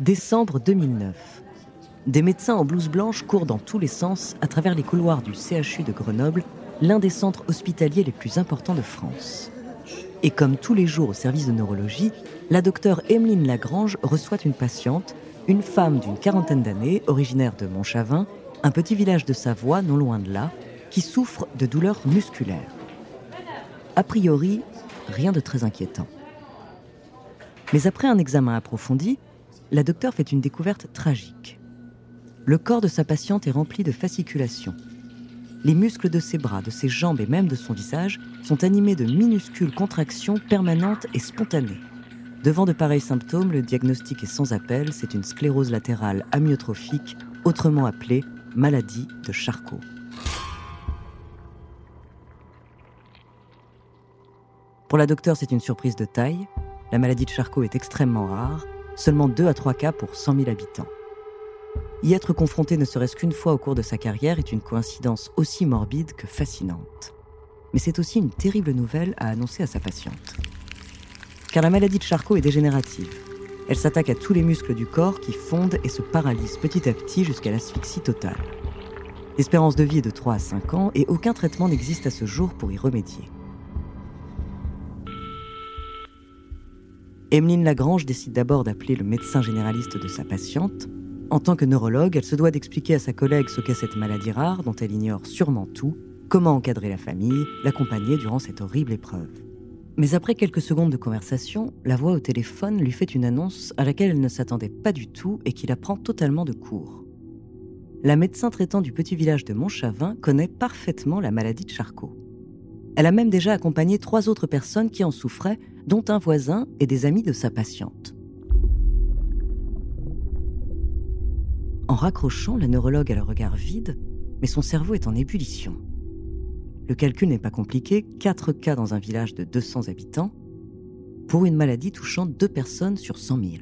Décembre 2009. Des médecins en blouse blanche courent dans tous les sens à travers les couloirs du CHU de Grenoble, l'un des centres hospitaliers les plus importants de France. Et comme tous les jours au service de neurologie, la docteure Emeline Lagrange reçoit une patiente, une femme d'une quarantaine d'années, originaire de Montchavin, un petit village de Savoie non loin de là, qui souffre de douleurs musculaires. A priori, rien de très inquiétant. Mais après un examen approfondi, la docteure fait une découverte tragique. Le corps de sa patiente est rempli de fasciculations. Les muscles de ses bras, de ses jambes et même de son visage sont animés de minuscules contractions permanentes et spontanées. Devant de pareils symptômes, le diagnostic est sans appel, c'est une sclérose latérale amyotrophique, autrement appelée maladie de Charcot. Pour la docteure, c'est une surprise de taille. La maladie de Charcot est extrêmement rare, seulement 2 à 3 cas pour 100 000 habitants. Y être confronté ne serait-ce qu'une fois au cours de sa carrière est une coïncidence aussi morbide que fascinante. Mais c'est aussi une terrible nouvelle à annoncer à sa patiente. Car la maladie de Charcot est dégénérative. Elle s'attaque à tous les muscles du corps qui fondent et se paralysent petit à petit jusqu'à l'asphyxie totale. L'espérance de vie est de 3 à 5 ans et aucun traitement n'existe à ce jour pour y remédier. Emeline Lagrange décide d'abord d'appeler le médecin généraliste de sa patiente. En tant que neurologue, elle se doit d'expliquer à sa collègue ce qu'est cette maladie rare dont elle ignore sûrement tout, comment encadrer la famille, l'accompagner durant cette horrible épreuve. Mais après quelques secondes de conversation, la voix au téléphone lui fait une annonce à laquelle elle ne s'attendait pas du tout et qui la prend totalement de court. La médecin traitant du petit village de Montchavin connaît parfaitement la maladie de Charcot. Elle a même déjà accompagné trois autres personnes qui en souffraient, dont un voisin et des amis de sa patiente. En raccrochant, la neurologue a le regard vide, mais son cerveau est en ébullition. Le calcul n'est pas compliqué, 4 cas dans un village de 200 habitants, pour une maladie touchant deux personnes sur 100 000,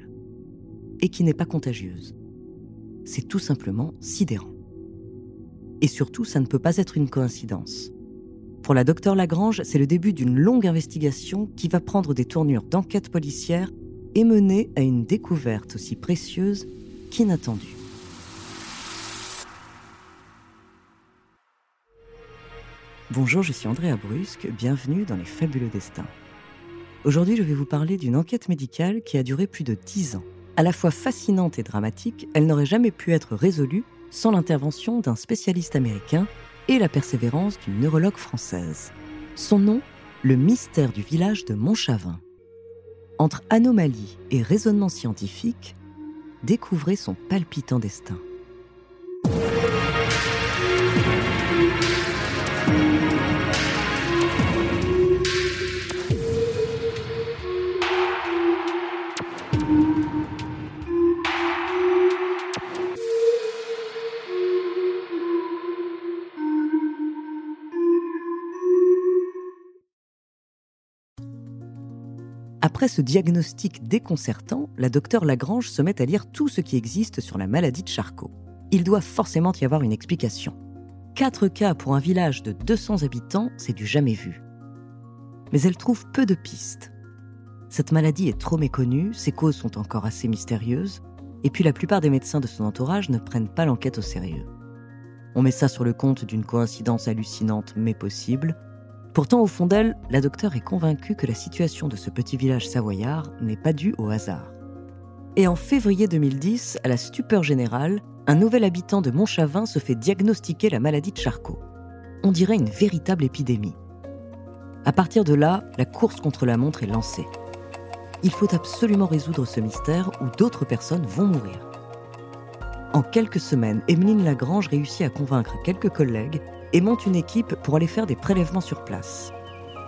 et qui n'est pas contagieuse. C'est tout simplement sidérant. Et surtout, ça ne peut pas être une coïncidence. Pour la docteure Lagrange, c'est le début d'une longue investigation qui va prendre des tournures d'enquête policière et mener à une découverte aussi précieuse qu'inattendue. Bonjour, je suis Andrea Brusque, bienvenue dans Les Fabuleux Destins. Aujourd'hui, je vais vous parler d'une enquête médicale qui a duré plus de 10 ans. À la fois fascinante et dramatique, elle n'aurait jamais pu être résolue sans l'intervention d'un spécialiste américain et la persévérance d'une neurologue française. Son nom, le mystère du village de Montchavin. Entre anomalie et raisonnement scientifique, découvrez son palpitant destin. Après ce diagnostic déconcertant, la docteure Lagrange se met à lire tout ce qui existe sur la maladie de Charcot. Il doit forcément y avoir une explication. Quatre cas pour un village de 200 habitants, c'est du jamais vu. Mais elle trouve peu de pistes. Cette maladie est trop méconnue, ses causes sont encore assez mystérieuses, et puis la plupart des médecins de son entourage ne prennent pas l'enquête au sérieux. On met ça sur le compte d'une coïncidence hallucinante mais possible, Pourtant, au fond d'elle, la docteure est convaincue que la situation de ce petit village savoyard n'est pas due au hasard. Et en février 2010, à la stupeur générale, un nouvel habitant de Montchavin se fait diagnostiquer la maladie de Charcot. On dirait une véritable épidémie. À partir de là, la course contre la montre est lancée. Il faut absolument résoudre ce mystère ou d'autres personnes vont mourir. En quelques semaines, Emeline Lagrange réussit à convaincre quelques collègues et monte une équipe pour aller faire des prélèvements sur place.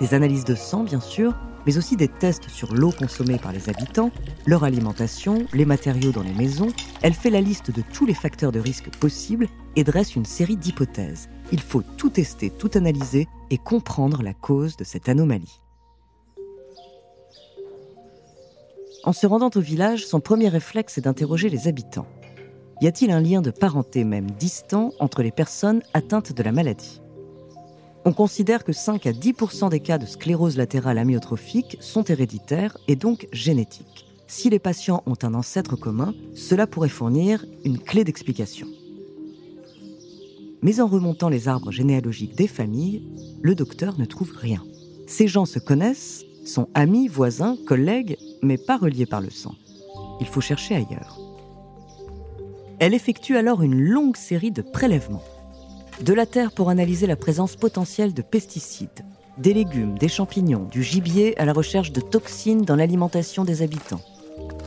Des analyses de sang, bien sûr, mais aussi des tests sur l'eau consommée par les habitants, leur alimentation, les matériaux dans les maisons. Elle fait la liste de tous les facteurs de risque possibles et dresse une série d'hypothèses. Il faut tout tester, tout analyser et comprendre la cause de cette anomalie. En se rendant au village, son premier réflexe est d'interroger les habitants. Y a-t-il un lien de parenté même distant entre les personnes atteintes de la maladie? On considère que 5 à 10% des cas de sclérose latérale amyotrophique sont héréditaires et donc génétiques. si les patients ont un ancêtre commun, cela pourrait fournir une clé d'explication. Mais en remontant les arbres généalogiques des familles, le docteur ne trouve rien. Ces gens se connaissent, sont amis, voisins, collègues, mais pas reliés par le sang. Il faut chercher ailleurs. Elle effectue alors une longue série de prélèvements. De la terre pour analyser la présence potentielle de pesticides, des légumes, des champignons, du gibier à la recherche de toxines dans l'alimentation des habitants.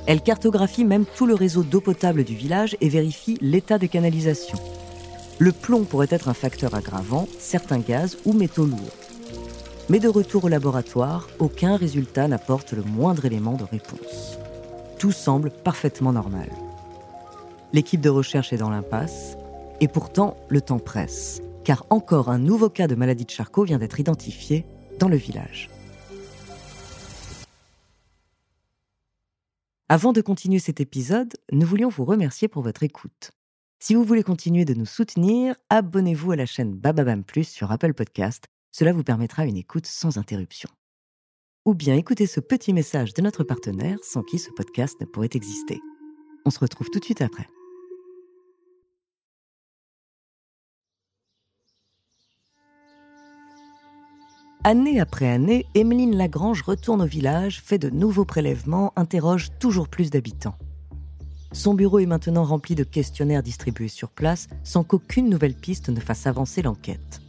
Elle cartographie même tout le réseau d'eau potable du village et vérifie l'état des canalisations. Le plomb pourrait être un facteur aggravant, certains gaz ou métaux lourds. Mais de retour au laboratoire, aucun résultat n'apporte le moindre élément de réponse. Tout semble parfaitement normal. L'équipe de recherche est dans l'impasse, et pourtant le temps presse, car encore un nouveau cas de maladie de Charcot vient d'être identifié dans le village. Avant de continuer cet épisode, nous voulions vous remercier pour votre écoute. Si vous voulez continuer de nous soutenir, abonnez-vous à la chaîne Bababam Plus sur Apple Podcast. Cela vous permettra une écoute sans interruption. Ou bien écoutez ce petit message de notre partenaire sans qui ce podcast ne pourrait exister. On se retrouve tout de suite après. Année après année, Emeline Lagrange retourne au village, fait de nouveaux prélèvements, interroge toujours plus d'habitants. Son bureau est maintenant rempli de questionnaires distribués sur place sans qu'aucune nouvelle piste ne fasse avancer l'enquête.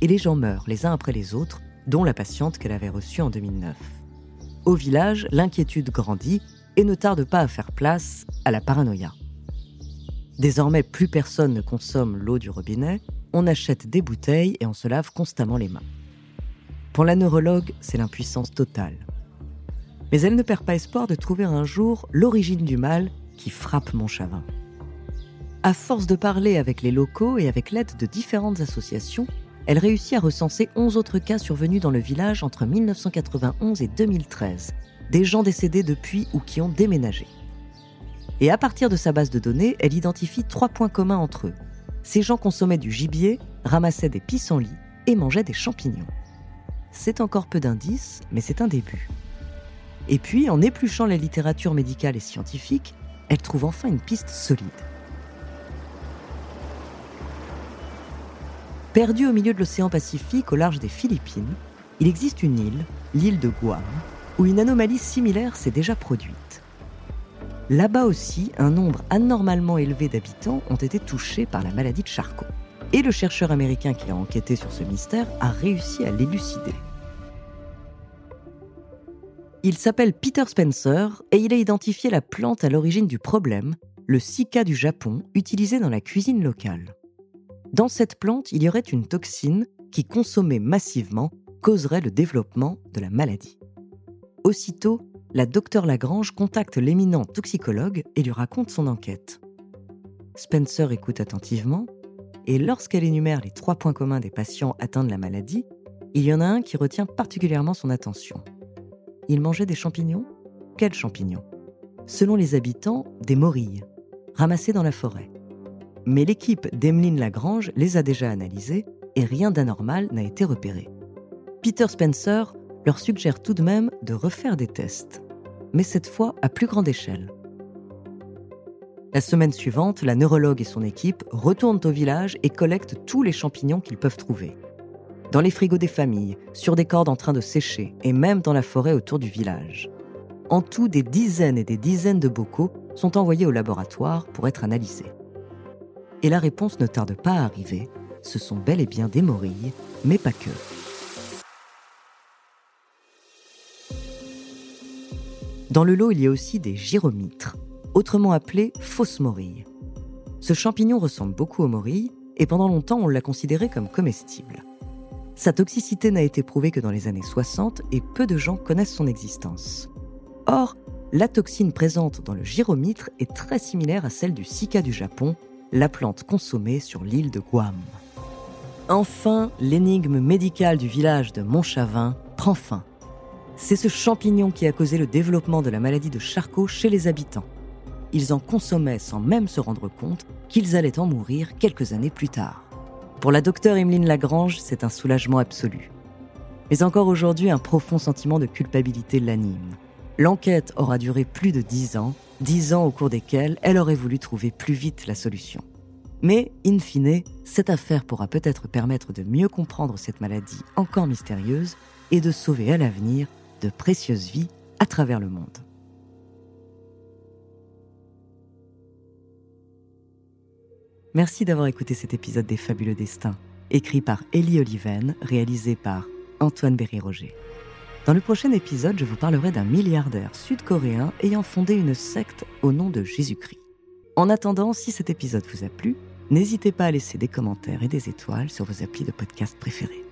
Et les gens meurent les uns après les autres, dont la patiente qu'elle avait reçue en 2009. Au village, l'inquiétude grandit et ne tarde pas à faire place à la paranoïa. Désormais, plus personne ne consomme l'eau du robinet, on achète des bouteilles et on se lave constamment les mains. Pour la neurologue, c'est l'impuissance totale. Mais elle ne perd pas espoir de trouver un jour l'origine du mal qui frappe Montchavin. À force de parler avec les locaux et avec l'aide de différentes associations, elle réussit à recenser 11 autres cas survenus dans le village entre 1991 et 2013, des gens décédés depuis ou qui ont déménagé. Et à partir de sa base de données, elle identifie trois points communs entre eux. Ces gens consommaient du gibier, ramassaient des pissenlits et mangeaient des champignons. C'est encore peu d'indices, mais c'est un début. Et puis, en épluchant la littérature médicale et scientifique, elle trouve enfin une piste solide. Perdue au milieu de l'océan Pacifique, au large des Philippines, il existe une île, l'île de Guam, où une anomalie similaire s'est déjà produite. Là-bas aussi, un nombre anormalement élevé d'habitants ont été touchés par la maladie de Charcot et le chercheur américain qui a enquêté sur ce mystère a réussi à l'élucider. Il s'appelle Peter Spencer et il a identifié la plante à l'origine du problème, le sika du Japon, utilisé dans la cuisine locale. Dans cette plante, il y aurait une toxine qui, consommée massivement, causerait le développement de la maladie. Aussitôt, la docteure Lagrange contacte l'éminent toxicologue et lui raconte son enquête. Spencer écoute attentivement et lorsqu'elle énumère les trois points communs des patients atteints de la maladie, il y en a un qui retient particulièrement son attention. Ils mangeaient des champignons? Quels champignons? Selon les habitants, des morilles, ramassées dans la forêt. Mais l'équipe d'Emeline Lagrange les a déjà analysés et rien d'anormal n'a été repéré. Peter Spencer leur suggère tout de même de refaire des tests, mais cette fois à plus grande échelle. La semaine suivante, la neurologue et son équipe retournent au village et collectent tous les champignons qu'ils peuvent trouver. Dans les frigos des familles, sur des cordes en train de sécher et même dans la forêt autour du village. En tout, des dizaines et des dizaines de bocaux sont envoyés au laboratoire pour être analysés. Et la réponse ne tarde pas à arriver. Ce sont bel et bien des morilles, mais pas que. Dans le lot, il y a aussi des gyromitres, autrement appelé fausse morille. Ce champignon ressemble beaucoup aux morilles et pendant longtemps on l'a considéré comme comestible. Sa toxicité n'a été prouvée que dans les années 60 et peu de gens connaissent son existence. Or, la toxine présente dans le gyromitre est très similaire à celle du sika du Japon, la plante consommée sur l'île de Guam. Enfin, l'énigme médicale du village de Montchavin prend fin. C'est ce champignon qui a causé le développement de la maladie de Charcot chez les habitants ils en consommaient sans même se rendre compte qu'ils allaient en mourir quelques années plus tard. Pour la docteure Emeline Lagrange, c'est un soulagement absolu. Mais encore aujourd'hui, un profond sentiment de culpabilité l'anime. L'enquête aura duré plus de dix ans, dix ans au cours desquels elle aurait voulu trouver plus vite la solution. Mais, in fine, cette affaire pourra peut-être permettre de mieux comprendre cette maladie encore mystérieuse et de sauver à l'avenir de précieuses vies à travers le monde. Merci d'avoir écouté cet épisode des Fabuleux Destins, écrit par Ellie Oliven, réalisé par Antoine Berry-Roger. Dans le prochain épisode, je vous parlerai d'un milliardaire sud-coréen ayant fondé une secte au nom de Jésus-Christ. En attendant, si cet épisode vous a plu, n'hésitez pas à laisser des commentaires et des étoiles sur vos applis de podcast préférés.